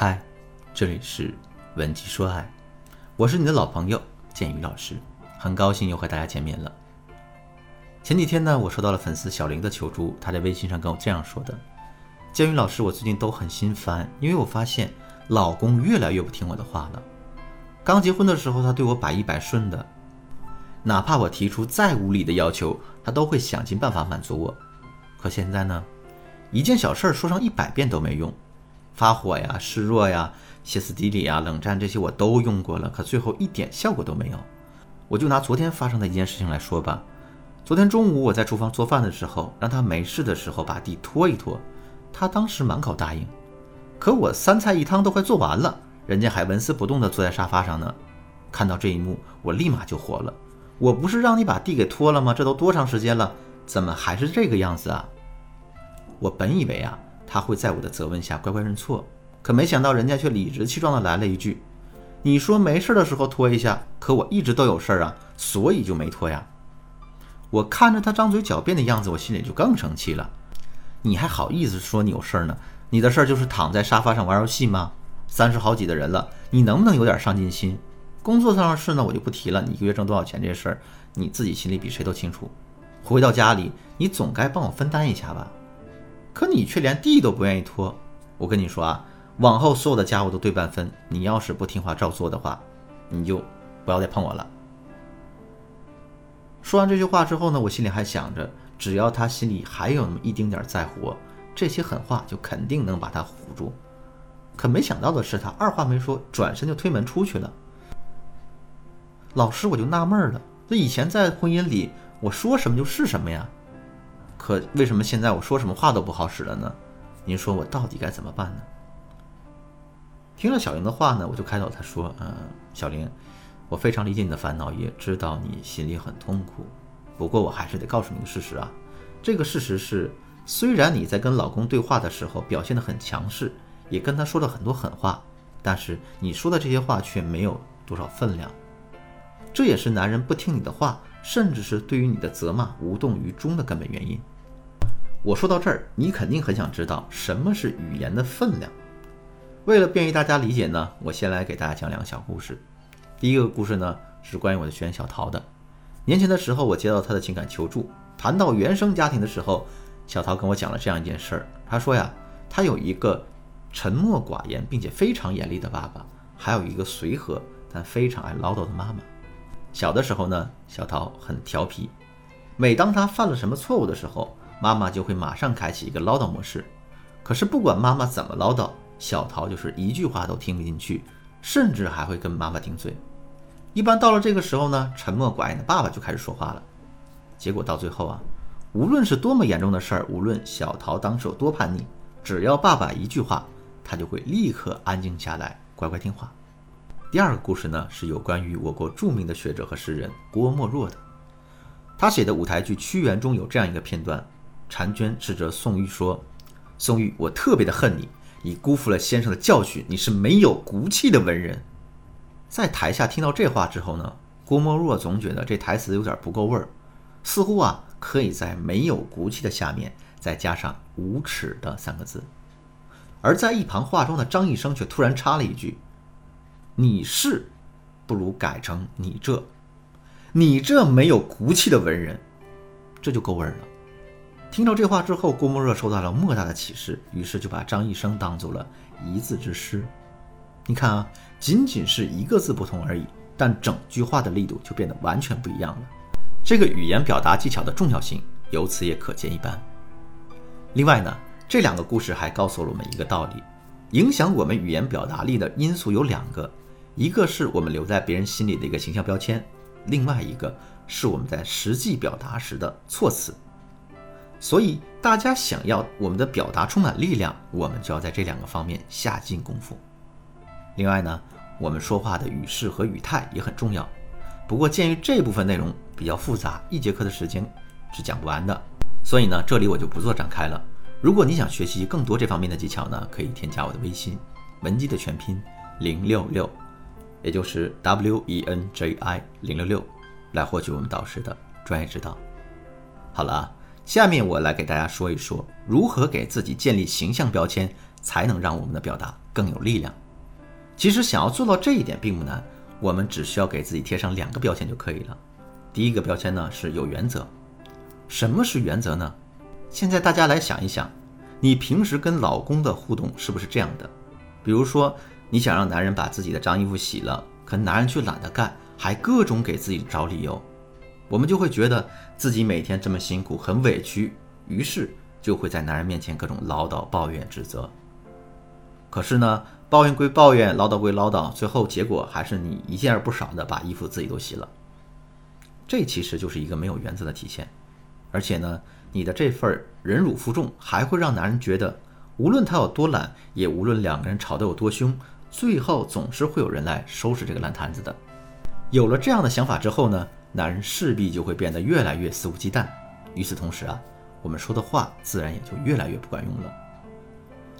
嗨，这里是文姬说爱，我是你的老朋友建宇老师，很高兴又和大家见面了。前几天呢，我收到了粉丝小玲的求助，她在微信上跟我这样说的：“建宇老师，我最近都很心烦，因为我发现老公越来越不听我的话了。刚结婚的时候，他对我百依百顺的，哪怕我提出再无理的要求，他都会想尽办法满足我。可现在呢，一件小事说上一百遍都没用。”发火呀、示弱呀、歇斯底里啊、冷战这些我都用过了，可最后一点效果都没有。我就拿昨天发生的一件事情来说吧。昨天中午我在厨房做饭的时候，让他没事的时候把地拖一拖，他当时满口答应。可我三菜一汤都快做完了，人家还纹丝不动地坐在沙发上呢。看到这一幕，我立马就火了。我不是让你把地给拖了吗？这都多长时间了，怎么还是这个样子啊？我本以为啊。他会在我的责问下乖乖认错，可没想到人家却理直气壮地来了一句：“你说没事的时候拖一下，可我一直都有事儿啊，所以就没拖呀。”我看着他张嘴狡辩的样子，我心里就更生气了。你还好意思说你有事儿呢？你的事儿就是躺在沙发上玩游戏吗？三十好几的人了，你能不能有点上进心？工作上的事呢，我就不提了。你一个月挣多少钱这事儿，你自己心里比谁都清楚。回到家里，你总该帮我分担一下吧。可你却连地都不愿意拖，我跟你说啊，往后所有的家务都对半分。你要是不听话照做的话，你就不要再碰我了。说完这句话之后呢，我心里还想着，只要他心里还有那么一丁点在乎我，这些狠话就肯定能把他唬住。可没想到的是，他二话没说，转身就推门出去了。老师，我就纳闷了，这以前在婚姻里，我说什么就是什么呀？可为什么现在我说什么话都不好使了呢？您说我到底该怎么办呢？听了小玲的话呢，我就开导她说：“嗯，小玲，我非常理解你的烦恼，也知道你心里很痛苦。不过我还是得告诉你个事实啊，这个事实是，虽然你在跟老公对话的时候表现得很强势，也跟他说了很多狠话，但是你说的这些话却没有多少分量。这也是男人不听你的话，甚至是对于你的责骂无动于衷的根本原因。”我说到这儿，你肯定很想知道什么是语言的分量。为了便于大家理解呢，我先来给大家讲两个小故事。第一个故事呢是关于我的学员小桃的。年前的时候，我接到她的情感求助，谈到原生家庭的时候，小桃跟我讲了这样一件事儿。她说呀，她有一个沉默寡言并且非常严厉的爸爸，还有一个随和但非常爱唠叨的妈妈。小的时候呢，小桃很调皮，每当她犯了什么错误的时候，妈妈就会马上开启一个唠叨模式，可是不管妈妈怎么唠叨，小桃就是一句话都听不进去，甚至还会跟妈妈顶嘴。一般到了这个时候呢，沉默寡言的爸爸就开始说话了。结果到最后啊，无论是多么严重的事儿，无论小桃当时有多叛逆，只要爸爸一句话，他就会立刻安静下来，乖乖听话。第二个故事呢，是有关于我国著名的学者和诗人郭沫若的，他写的舞台剧《屈原》中有这样一个片段。婵娟指着宋玉说：“宋玉，我特别的恨你，你辜负了先生的教训，你是没有骨气的文人。”在台下听到这话之后呢，郭沫若总觉得这台词有点不够味儿，似乎啊可以在“没有骨气”的下面再加上“无耻”的三个字。而在一旁化妆的张医生却突然插了一句：“你是，不如改成你这，你这没有骨气的文人，这就够味儿了。”听到这话之后，郭沫若受到了莫大的启示，于是就把张一生当做了一字之师。你看啊，仅仅是一个字不同而已，但整句话的力度就变得完全不一样了。这个语言表达技巧的重要性由此也可见一斑。另外呢，这两个故事还告诉了我们一个道理：影响我们语言表达力的因素有两个，一个是我们留在别人心里的一个形象标签，另外一个是我们在实际表达时的措辞。所以，大家想要我们的表达充满力量，我们就要在这两个方面下尽功夫。另外呢，我们说话的语势和语态也很重要。不过，鉴于这部分内容比较复杂，一节课的时间是讲不完的，所以呢，这里我就不做展开了。如果你想学习更多这方面的技巧呢，可以添加我的微信“文姬”的全拼零六六，也就是 W E N J I 零六六，来获取我们导师的专业指导。好了啊。下面我来给大家说一说，如何给自己建立形象标签，才能让我们的表达更有力量。其实想要做到这一点并不难，我们只需要给自己贴上两个标签就可以了。第一个标签呢是有原则。什么是原则呢？现在大家来想一想，你平时跟老公的互动是不是这样的？比如说，你想让男人把自己的脏衣服洗了，可男人却懒得干，还各种给自己找理由，我们就会觉得自己每天这么辛苦，很委屈，于是就会在男人面前各种唠叨、抱怨、指责。可是呢，抱怨归抱怨，唠叨归唠叨，最后结果还是你一件而不少的把衣服自己都洗了。这其实就是一个没有原则的体现。而且呢，你的这份忍辱负重还会让男人觉得，无论他有多懒，也无论两个人吵得有多凶，最后总是会有人来收拾这个烂摊子的。有了这样的想法之后呢，男人势必就会变得越来越肆无忌惮。与此同时啊，我们说的话自然也就越来越不管用了。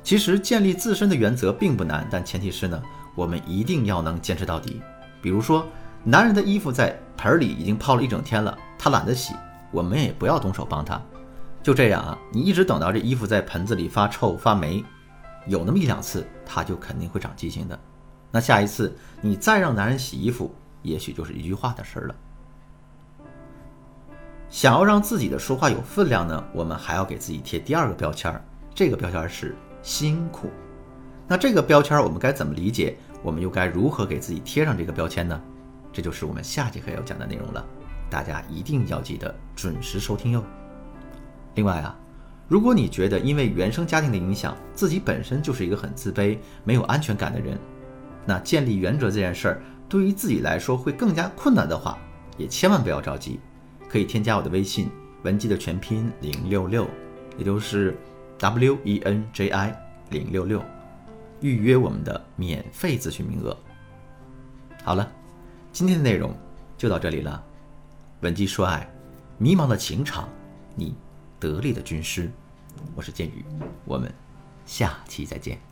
其实建立自身的原则并不难，但前提是呢，我们一定要能坚持到底。比如说，男人的衣服在盆里已经泡了一整天了，他懒得洗。我们也不要动手帮他，就这样啊，你一直等到这衣服在盆子里发臭发霉，有那么一两次，他就肯定会长记性的。那下一次你再让男人洗衣服，也许就是一句话的事儿了。想要让自己的说话有分量呢，我们还要给自己贴第二个标签儿，这个标签是辛苦。那这个标签我们该怎么理解？我们又该如何给自己贴上这个标签呢？这就是我们下节课要讲的内容了。大家一定要记得准时收听哟。另外啊，如果你觉得因为原生家庭的影响，自己本身就是一个很自卑、没有安全感的人，那建立原则这件事儿对于自己来说会更加困难的话，也千万不要着急，可以添加我的微信文姬的全拼零六六，也就是 W E N J I 零六六，预约我们的免费咨询名额。好了，今天的内容就到这里了。文姬说爱，迷茫的情场，你得力的军师，我是剑宇，我们下期再见。